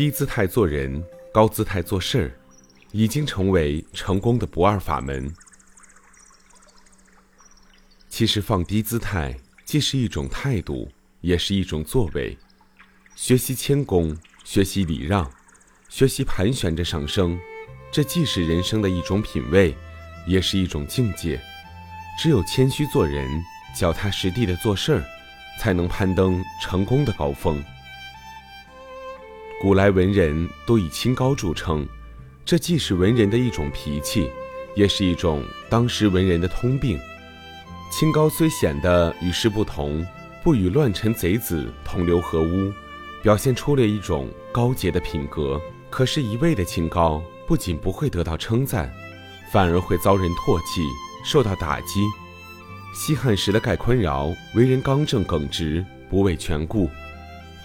低姿态做人，高姿态做事儿，已经成为成功的不二法门。其实，放低姿态既是一种态度，也是一种作为。学习谦恭，学习礼让，学习盘旋着上升，这既是人生的一种品味，也是一种境界。只有谦虚做人，脚踏实地的做事儿，才能攀登成功的高峰。古来文人都以清高著称，这既是文人的一种脾气，也是一种当时文人的通病。清高虽显得与世不同，不与乱臣贼子同流合污。表现出了一种高洁的品格，可是，一味的清高不仅不会得到称赞，反而会遭人唾弃，受到打击。西汉时的盖宽饶为人刚正耿直，不畏权故，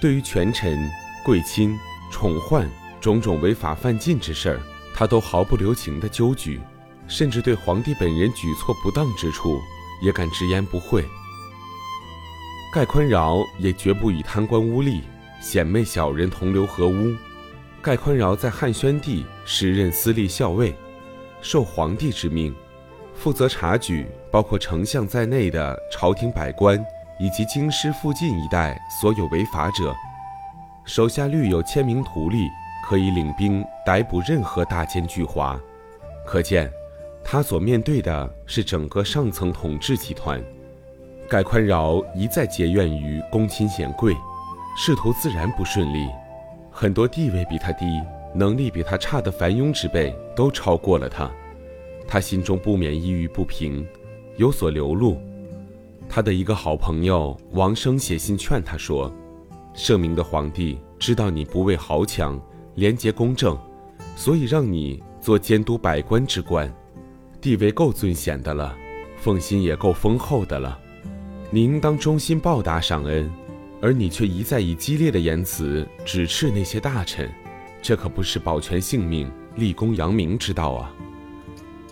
对于权臣、贵亲、宠宦种种违法犯禁之事，他都毫不留情地纠举，甚至对皇帝本人举措不当之处，也敢直言不讳。盖宽饶也绝不与贪官污吏。显媚小人同流合污，盖宽饶在汉宣帝时任司隶校尉，受皇帝之命，负责察举包括丞相在内的朝廷百官以及京师附近一带所有违法者，手下律有千名徒弟，可以领兵逮捕任何大奸巨猾。可见，他所面对的是整个上层统治集团。盖宽饶一再结怨于公亲显贵。仕途自然不顺利，很多地位比他低、能力比他差的凡庸之辈都超过了他，他心中不免抑郁不平，有所流露。他的一个好朋友王生写信劝他说：“圣明的皇帝知道你不畏豪强，廉洁公正，所以让你做监督百官之官，地位够尊显的了，奉心也够丰厚的了，你应当忠心报答上恩。”而你却一再以激烈的言辞指斥那些大臣，这可不是保全性命、立功扬名之道啊！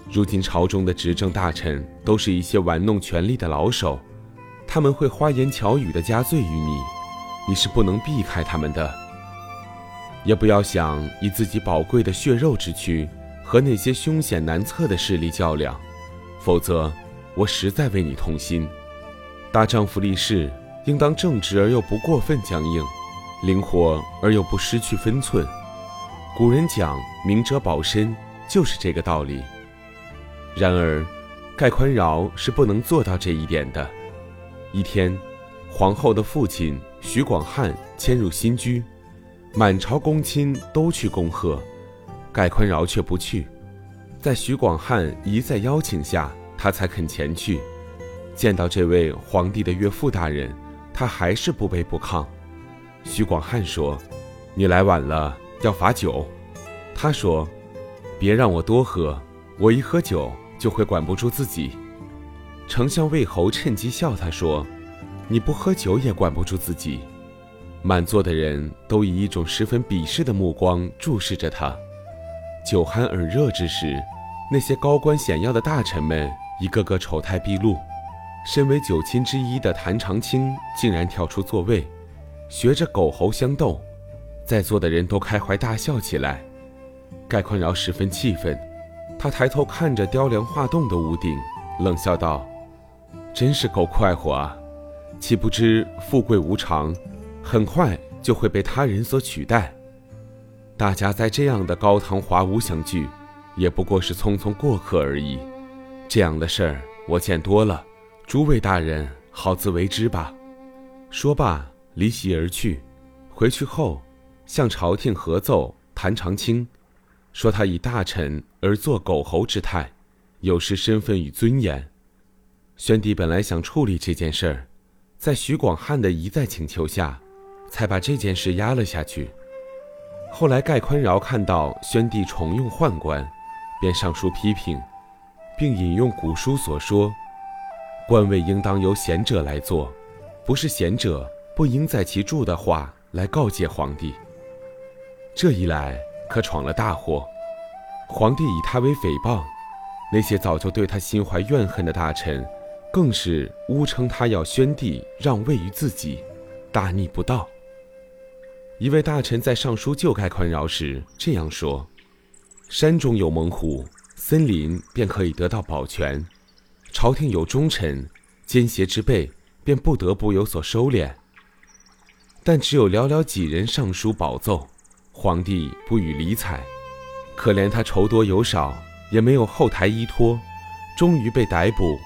如今朝中的执政大臣都是一些玩弄权力的老手，他们会花言巧语的加罪于你，你是不能避开他们的。也不要想以自己宝贵的血肉之躯和那些凶险难测的势力较量，否则我实在为你痛心。大丈夫立誓。应当正直而又不过分僵硬，灵活而又不失去分寸。古人讲“明哲保身”，就是这个道理。然而，盖宽饶是不能做到这一点的。一天，皇后的父亲徐广汉迁入新居，满朝公亲都去恭贺，盖宽饶却不去。在徐广汉一再邀请下，他才肯前去，见到这位皇帝的岳父大人。他还是不卑不亢。徐广汉说：“你来晚了，要罚酒。”他说：“别让我多喝，我一喝酒就会管不住自己。”丞相魏侯趁机笑他说：“你不喝酒也管不住自己。”满座的人都以一种十分鄙视的目光注视着他。酒酣耳热之时，那些高官显要的大臣们一个个丑态毕露。身为九卿之一的谭长青竟然跳出座位，学着狗猴相斗，在座的人都开怀大笑起来。盖宽饶十分气愤，他抬头看着雕梁画栋的屋顶，冷笑道：“真是够快活啊！岂不知富贵无常，很快就会被他人所取代。大家在这样的高堂华屋相聚，也不过是匆匆过客而已。这样的事儿我见多了。”诸位大人，好自为之吧。说罢，离席而去。回去后，向朝廷合奏谭长青，说他以大臣而做狗猴之态，有失身份与尊严。宣帝本来想处理这件事儿，在徐广汉的一再请求下，才把这件事压了下去。后来盖宽饶看到宣帝重用宦官，便上书批评，并引用古书所说。官位应当由贤者来做，不是贤者不应在其著的话来告诫皇帝。这一来可闯了大祸，皇帝以他为诽谤，那些早就对他心怀怨恨的大臣，更是诬称他要宣帝让位于自己，大逆不道。一位大臣在上书救盖宽饶时这样说：“山中有猛虎，森林便可以得到保全；朝廷有忠臣，奸邪之辈便不得不有所收敛。但只有寥寥几人上书保奏，皇帝不予理睬。可怜他筹多有少，也没有后台依托，终于被逮捕，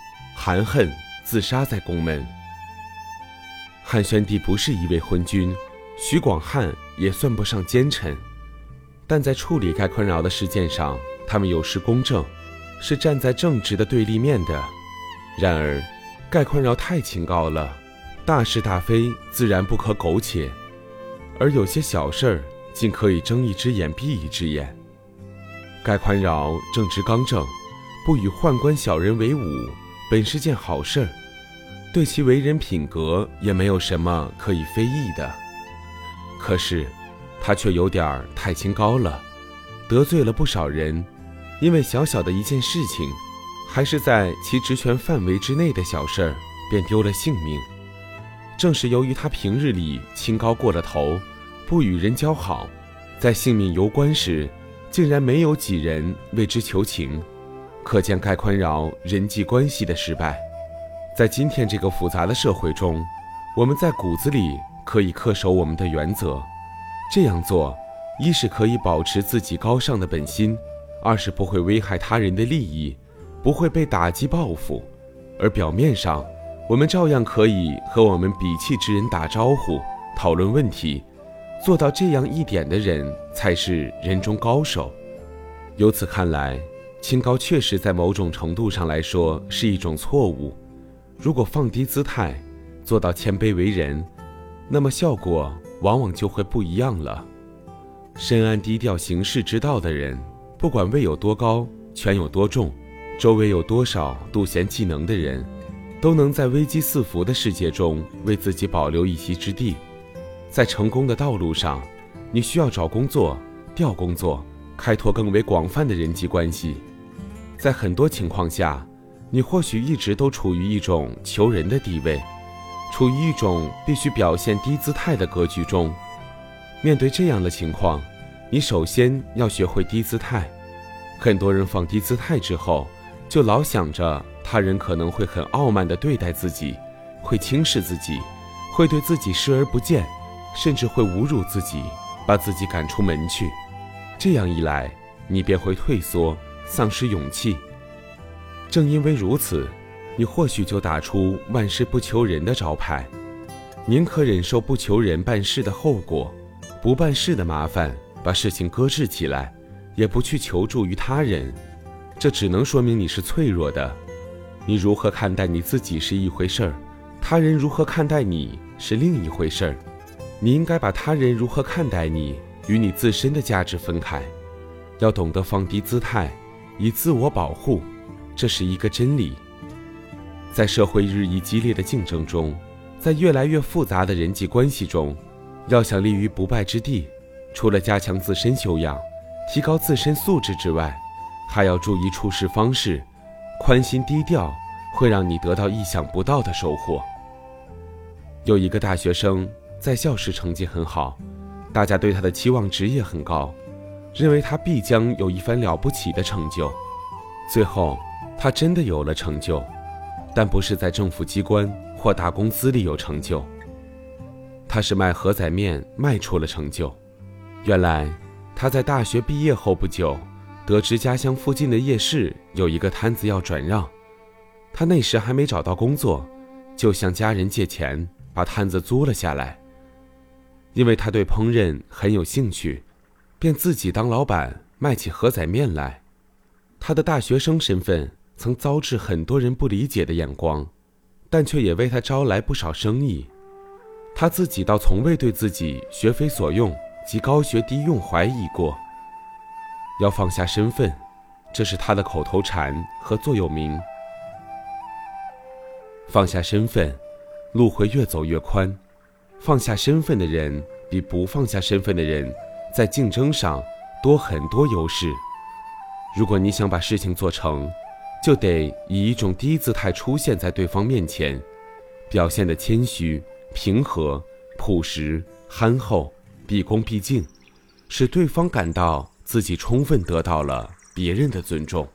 含恨自杀在宫门。汉宣帝不是一位昏君。”徐广汉也算不上奸臣，但在处理盖宽饶的事件上，他们有失公正，是站在正直的对立面的。然而，盖宽饶太清高了，大是大非自然不可苟且，而有些小事儿竟可以睁一只眼闭一只眼。盖宽饶正直刚正，不与宦官小人为伍，本是件好事儿，对其为人品格也没有什么可以非议的。可是，他却有点儿太清高了，得罪了不少人。因为小小的一件事情，还是在其职权范围之内的小事儿，便丢了性命。正是由于他平日里清高过了头，不与人交好，在性命攸关时，竟然没有几人为之求情。可见该宽饶人际关系的失败。在今天这个复杂的社会中，我们在骨子里。可以恪守我们的原则，这样做，一是可以保持自己高尚的本心，二是不会危害他人的利益，不会被打击报复。而表面上，我们照样可以和我们鄙弃之人打招呼、讨论问题。做到这样一点的人，才是人中高手。由此看来，清高确实在某种程度上来说是一种错误。如果放低姿态，做到谦卑为人。那么效果往往就会不一样了。深谙低调行事之道的人，不管位有多高，权有多重，周围有多少妒贤嫉能的人，都能在危机四伏的世界中为自己保留一席之地。在成功的道路上，你需要找工作、调工作，开拓更为广泛的人际关系。在很多情况下，你或许一直都处于一种求人的地位。处于一种必须表现低姿态的格局中，面对这样的情况，你首先要学会低姿态。很多人放低姿态之后，就老想着他人可能会很傲慢地对待自己，会轻视自己，会对自己视而不见，甚至会侮辱自己，把自己赶出门去。这样一来，你便会退缩，丧失勇气。正因为如此。你或许就打出万事不求人的招牌，宁可忍受不求人办事的后果，不办事的麻烦，把事情搁置起来，也不去求助于他人。这只能说明你是脆弱的。你如何看待你自己是一回事儿，他人如何看待你是另一回事儿。你应该把他人如何看待你与你自身的价值分开，要懂得放低姿态，以自我保护，这是一个真理。在社会日益激烈的竞争中，在越来越复杂的人际关系中，要想立于不败之地，除了加强自身修养、提高自身素质之外，还要注意处事方式，宽心低调，会让你得到意想不到的收获。有一个大学生在校时成绩很好，大家对他的期望值也很高，认为他必将有一番了不起的成就。最后，他真的有了成就。但不是在政府机关或大公司里有成就，他是卖荷仔面卖出了成就。原来他在大学毕业后不久，得知家乡附近的夜市有一个摊子要转让，他那时还没找到工作，就向家人借钱把摊子租了下来。因为他对烹饪很有兴趣，便自己当老板卖起荷仔面来。他的大学生身份。曾遭致很多人不理解的眼光，但却也为他招来不少生意。他自己倒从未对自己学非所用及高学低用怀疑过。要放下身份，这是他的口头禅和座右铭。放下身份，路会越走越宽。放下身份的人，比不放下身份的人，在竞争上多很多优势。如果你想把事情做成，就得以一种低姿态出现在对方面前，表现的谦虚、平和、朴实、憨厚、毕恭毕敬，使对方感到自己充分得到了别人的尊重。